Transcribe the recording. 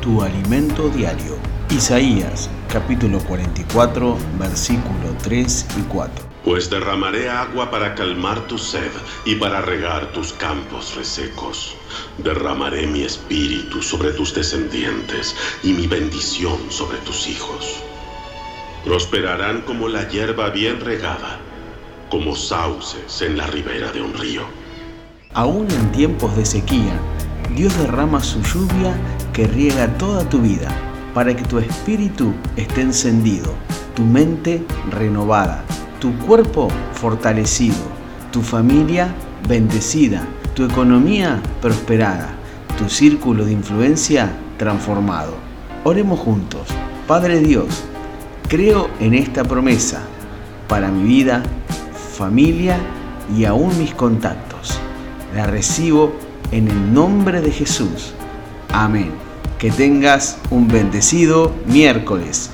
tu alimento diario. Isaías capítulo 44 versículo 3 y 4. Pues derramaré agua para calmar tu sed y para regar tus campos resecos. Derramaré mi espíritu sobre tus descendientes y mi bendición sobre tus hijos. Prosperarán como la hierba bien regada, como sauces en la ribera de un río. Aún en tiempos de sequía, Dios derrama su lluvia que riega toda tu vida, para que tu espíritu esté encendido, tu mente renovada, tu cuerpo fortalecido, tu familia bendecida, tu economía prosperada, tu círculo de influencia transformado. Oremos juntos. Padre Dios, creo en esta promesa para mi vida, familia y aún mis contactos. La recibo en el nombre de Jesús. Amén. Que tengas un bendecido miércoles.